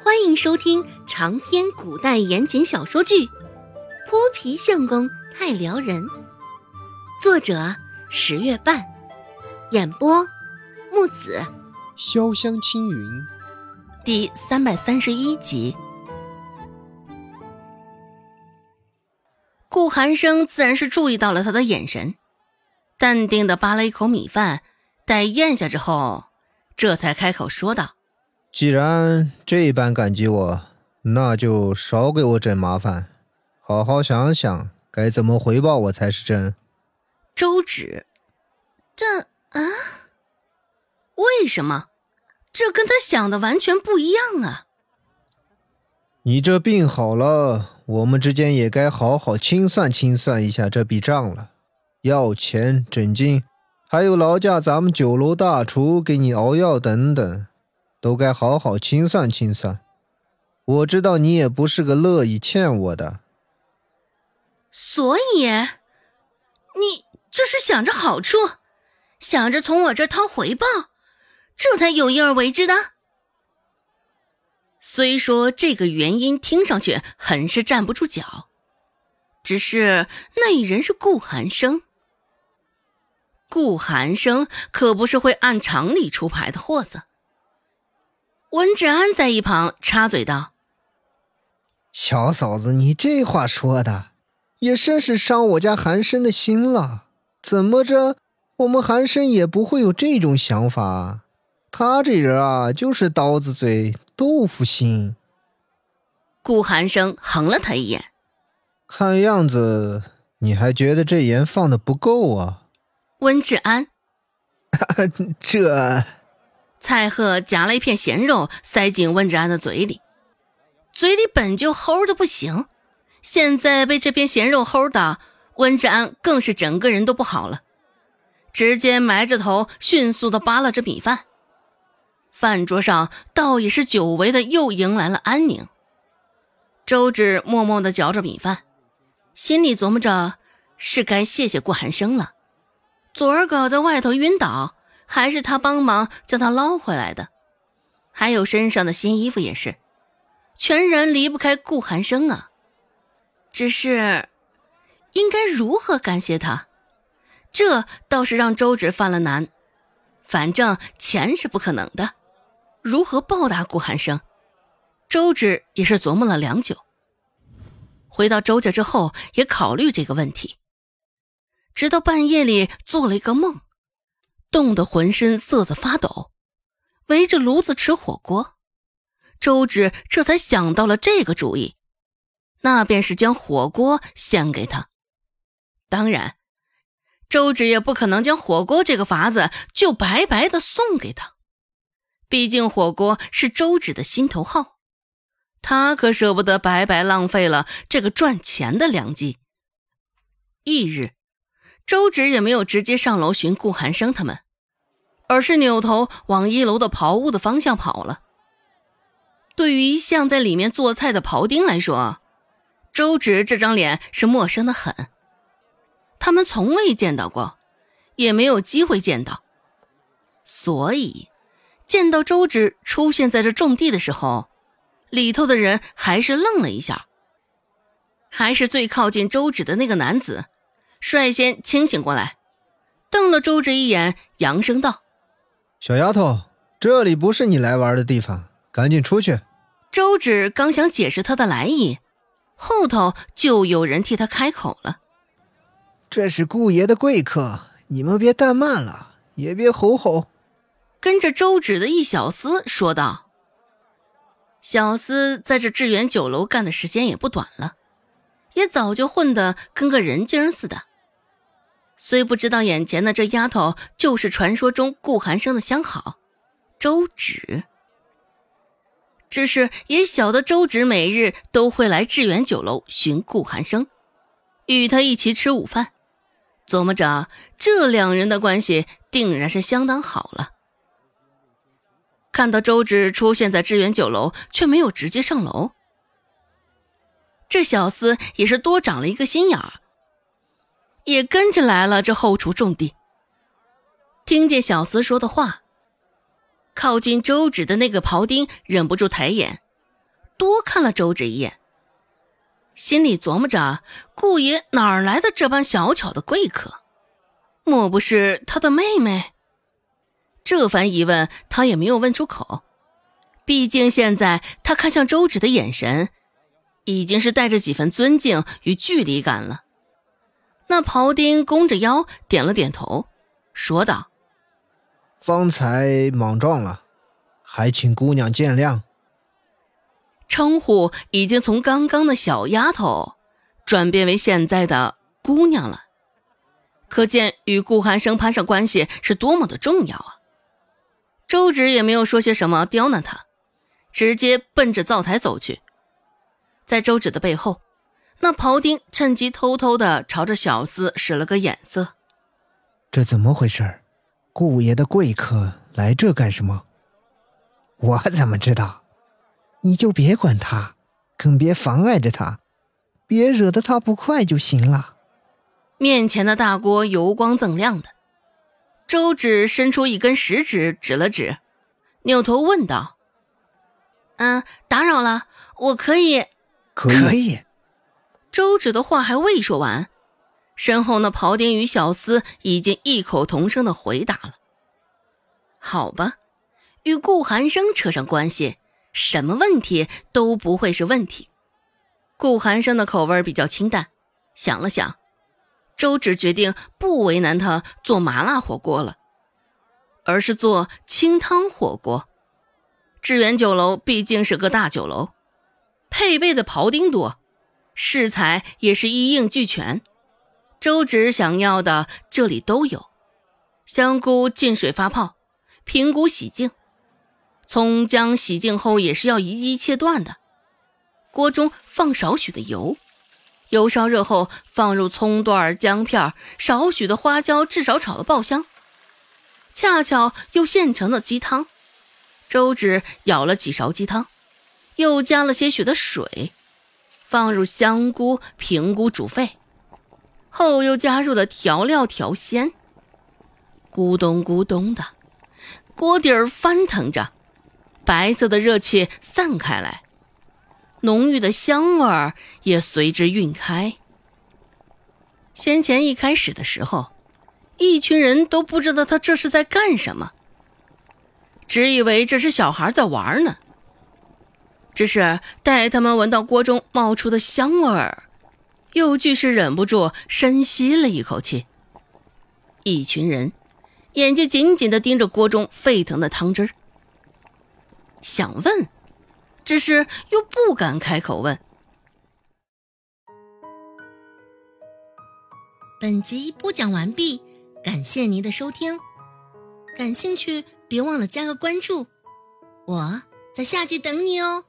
欢迎收听长篇古代言情小说剧《泼皮相公太撩人》，作者十月半，演播木子潇湘青云，第三百三十一集。顾寒生自然是注意到了他的眼神，淡定的扒了一口米饭，待咽下之后，这才开口说道。既然这般感激我，那就少给我整麻烦，好好想想该怎么回报我才是真。周芷，这啊，为什么？这跟他想的完全不一样啊！你这病好了，我们之间也该好好清算清算一下这笔账了。药钱、诊金，还有劳驾咱们酒楼大厨给你熬药等等。都该好好清算清算。我知道你也不是个乐意欠我的，所以你这是想着好处，想着从我这掏回报，这才有意而为之的。虽说这个原因听上去很是站不住脚，只是那人是顾寒生，顾寒生可不是会按常理出牌的货色。温志安在一旁插嘴道：“小嫂子，你这话说的，也甚是伤我家寒生的心了。怎么着，我们寒生也不会有这种想法。他这人啊，就是刀子嘴豆腐心。”顾寒生横了他一眼，看样子你还觉得这盐放的不够啊？温志安，这。蔡贺夹了一片咸肉塞进温志安的嘴里，嘴里本就齁的不行，现在被这片咸肉齁的，温志安更是整个人都不好了，直接埋着头，迅速的扒拉着米饭。饭桌上倒也是久违的，又迎来了安宁。周芷默默的嚼着米饭，心里琢磨着，是该谢谢顾寒生了，昨儿个在外头晕倒。还是他帮忙将他捞回来的，还有身上的新衣服也是，全然离不开顾寒生啊。只是，应该如何感谢他？这倒是让周芷犯了难。反正钱是不可能的，如何报答顾寒生？周芷也是琢磨了良久。回到周家之后，也考虑这个问题，直到半夜里做了一个梦。冻得浑身瑟瑟发抖，围着炉子吃火锅。周芷这才想到了这个主意，那便是将火锅献给他。当然，周芷也不可能将火锅这个法子就白白的送给他，毕竟火锅是周芷的心头好，他可舍不得白白浪费了这个赚钱的良机。翌日。周芷也没有直接上楼寻顾寒生他们，而是扭头往一楼的刨屋的方向跑了。对于一向在里面做菜的庖丁来说，周芷这张脸是陌生的很，他们从未见到过，也没有机会见到，所以见到周芷出现在这种地的时候，里头的人还是愣了一下，还是最靠近周芷的那个男子。率先清醒过来，瞪了周芷一眼，扬声道：“小丫头，这里不是你来玩的地方，赶紧出去。”周芷刚想解释他的来意，后头就有人替他开口了：“这是顾爷的贵客，你们别怠慢了，也别吼吼。”跟着周芷的一小厮说道：“小厮在这致远酒楼干的时间也不短了，也早就混得跟个人精似的。”虽不知道眼前的这丫头就是传说中顾寒生的相好周芷，只是也晓得周芷每日都会来致远酒楼寻顾寒生，与他一起吃午饭，琢磨着这两人的关系定然是相当好了。看到周芷出现在致远酒楼，却没有直接上楼，这小厮也是多长了一个心眼儿。也跟着来了这后厨种地。听见小厮说的话，靠近周芷的那个庖丁忍不住抬眼，多看了周芷一眼，心里琢磨着：顾爷哪儿来的这般小巧的贵客？莫不是他的妹妹？这番疑问他也没有问出口，毕竟现在他看向周芷的眼神，已经是带着几分尊敬与距离感了。那庖丁弓着腰，点了点头，说道：“方才莽撞了，还请姑娘见谅。”称呼已经从刚刚的小丫头，转变为现在的姑娘了，可见与顾寒生攀上关系是多么的重要啊！周芷也没有说些什么刁难他，直接奔着灶台走去，在周芷的背后。那庖丁趁机偷偷的朝着小厮使了个眼色，这怎么回事？顾爷的贵客来这干什么？我怎么知道？你就别管他，更别妨碍着他，别惹得他不快就行了。面前的大锅油光锃亮的，周芷伸出一根食指指了指，扭头问道：“嗯，打扰了，我可以？可以。”周芷的话还未说完，身后那庖丁与小厮已经异口同声的回答了：“好吧，与顾寒生扯上关系，什么问题都不会是问题。”顾寒生的口味比较清淡，想了想，周芷决定不为难他做麻辣火锅了，而是做清汤火锅。致远酒楼毕竟是个大酒楼，配备的庖丁多。食材也是一应俱全，周芷想要的这里都有。香菇进水发泡，平菇洗净，葱姜洗净后也是要一一切断的。锅中放少许的油，油烧热后放入葱段、姜片，少许的花椒，至少炒的爆香。恰巧又现成的鸡汤，周芷舀了几勺鸡汤，又加了些许的水。放入香菇、平菇煮沸，后又加入了调料调鲜。咕咚咕咚的，锅底儿翻腾着，白色的热气散开来，浓郁的香味儿也随之晕开。先前一开始的时候，一群人都不知道他这是在干什么，只以为这是小孩在玩呢。只是待他们闻到锅中冒出的香味儿，又俱是忍不住深吸了一口气。一群人眼睛紧紧地盯着锅中沸腾的汤汁儿，想问，只是又不敢开口问。本集播讲完毕，感谢您的收听。感兴趣，别忘了加个关注，我在下集等你哦。